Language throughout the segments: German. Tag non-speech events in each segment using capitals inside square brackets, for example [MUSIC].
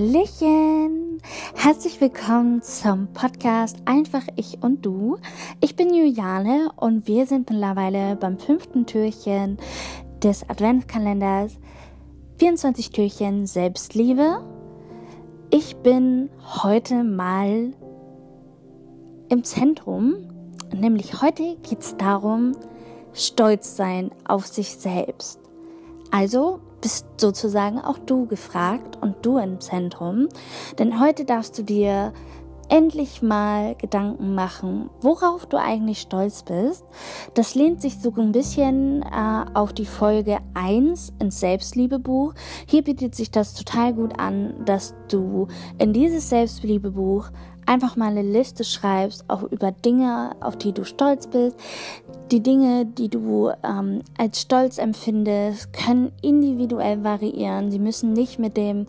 Hallöchen! Herzlich willkommen zum Podcast Einfach ich und du. Ich bin Juliane und wir sind mittlerweile beim fünften Türchen des Adventskalenders 24 Türchen Selbstliebe. Ich bin heute mal im Zentrum, nämlich heute geht es darum, stolz sein auf sich selbst. Also bist sozusagen auch du gefragt und du im Zentrum. Denn heute darfst du dir endlich mal Gedanken machen, worauf du eigentlich stolz bist. Das lehnt sich so ein bisschen äh, auf die Folge 1 ins Selbstliebebuch. Hier bietet sich das total gut an, dass du in dieses Selbstliebebuch einfach mal eine Liste schreibst, auch über Dinge, auf die du stolz bist. Die Dinge, die du ähm, als stolz empfindest, können individuell variieren. Sie müssen nicht mit dem,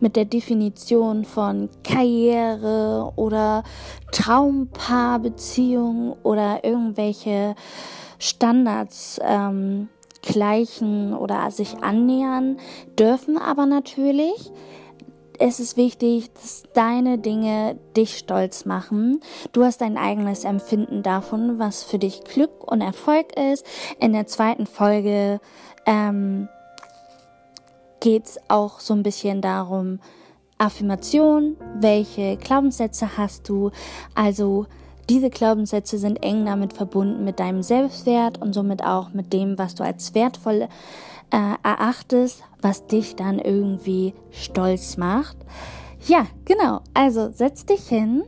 mit der Definition von Karriere oder Traumpaarbeziehung oder irgendwelche Standards ähm, gleichen oder sich annähern, dürfen aber natürlich es ist wichtig, dass deine Dinge dich stolz machen. Du hast dein eigenes Empfinden davon, was für dich Glück und Erfolg ist. In der zweiten Folge ähm, geht es auch so ein bisschen darum, Affirmation, welche Glaubenssätze hast du? Also diese Glaubenssätze sind eng damit verbunden mit deinem Selbstwert und somit auch mit dem, was du als wertvoll äh, erachtest, was dich dann irgendwie stolz macht. Ja, genau. Also setz dich hin,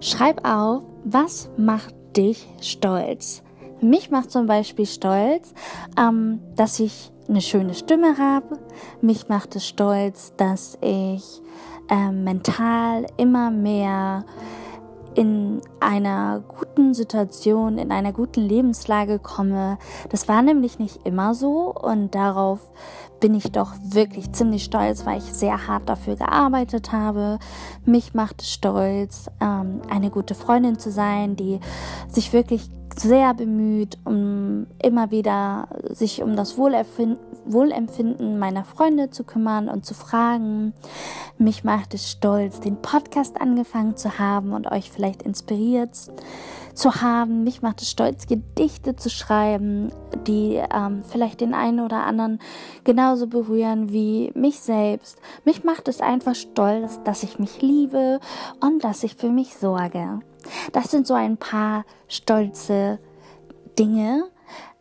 schreib auf, was macht dich stolz. Mich macht zum Beispiel stolz, ähm, dass ich eine schöne Stimme habe. Mich macht es stolz, dass ich äh, mental immer mehr in einer guten Situation, in einer guten Lebenslage komme. Das war nämlich nicht immer so und darauf bin ich doch wirklich ziemlich stolz, weil ich sehr hart dafür gearbeitet habe. Mich macht es stolz, ähm, eine gute Freundin zu sein, die sich wirklich sehr bemüht, um immer wieder sich um das Wohlempfinden meiner Freunde zu kümmern und zu fragen. Mich macht es stolz, den Podcast angefangen zu haben und euch vielleicht inspiriert zu haben. Mich macht es stolz, Gedichte zu schreiben, die ähm, vielleicht den einen oder anderen genauso berühren wie mich selbst. Mich macht es einfach stolz, dass ich mich liebe und dass ich für mich sorge. Das sind so ein paar stolze Dinge,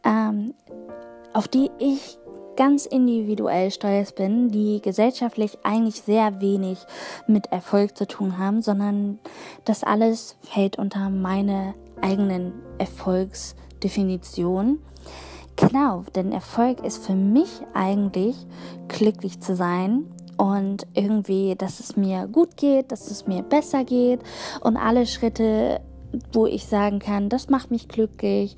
ähm, auf die ich ganz individuell stolz bin, die gesellschaftlich eigentlich sehr wenig mit Erfolg zu tun haben, sondern das alles fällt unter meine eigenen Erfolgsdefinition. Genau, denn Erfolg ist für mich eigentlich glücklich zu sein und irgendwie, dass es mir gut geht, dass es mir besser geht. Und alle Schritte, wo ich sagen kann, das macht mich glücklich,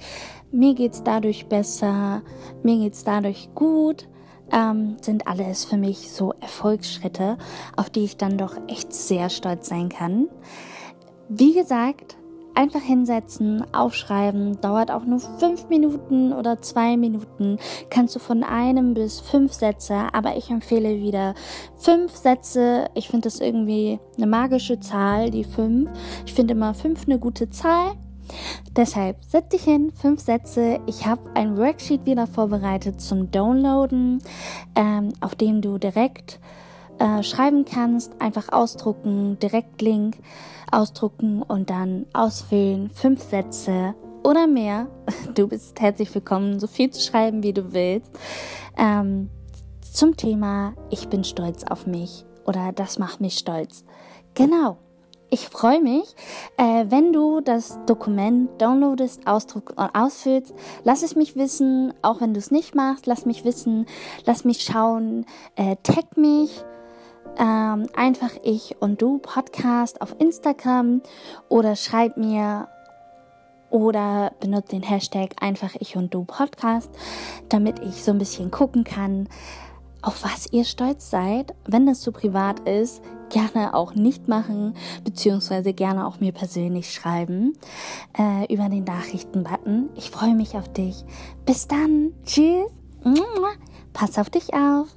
mir geht es dadurch besser, mir geht es dadurch gut, ähm, sind alles für mich so Erfolgsschritte, auf die ich dann doch echt sehr stolz sein kann. Wie gesagt, Einfach hinsetzen, aufschreiben, dauert auch nur fünf Minuten oder zwei Minuten. Kannst du von einem bis fünf Sätze, aber ich empfehle wieder fünf Sätze. Ich finde das irgendwie eine magische Zahl, die fünf. Ich finde immer fünf eine gute Zahl. Deshalb setz dich hin, fünf Sätze. Ich habe ein Worksheet wieder vorbereitet zum Downloaden, ähm, auf dem du direkt äh, schreiben kannst. Einfach ausdrucken, Direktlink ausdrucken und dann ausfüllen. Fünf Sätze oder mehr. [LAUGHS] Du bist herzlich willkommen, so viel zu schreiben, wie du willst. Ähm, zum Thema Ich bin stolz auf mich oder das macht mich stolz. Genau. Ich freue mich, äh, wenn du das Dokument downloadest, ausdruckst und ausfüllst. Lass es mich wissen, auch wenn du es nicht machst. Lass mich wissen, lass mich schauen, äh, tag mich ähm, einfach ich und du Podcast auf Instagram oder schreib mir oder benutze den Hashtag einfach ich und du Podcast, damit ich so ein bisschen gucken kann, auf was ihr stolz seid. Wenn das zu privat ist, gerne auch nicht machen, beziehungsweise gerne auch mir persönlich schreiben äh, über den Nachrichtenbutton. Ich freue mich auf dich. Bis dann. Tschüss. Pass auf dich auf.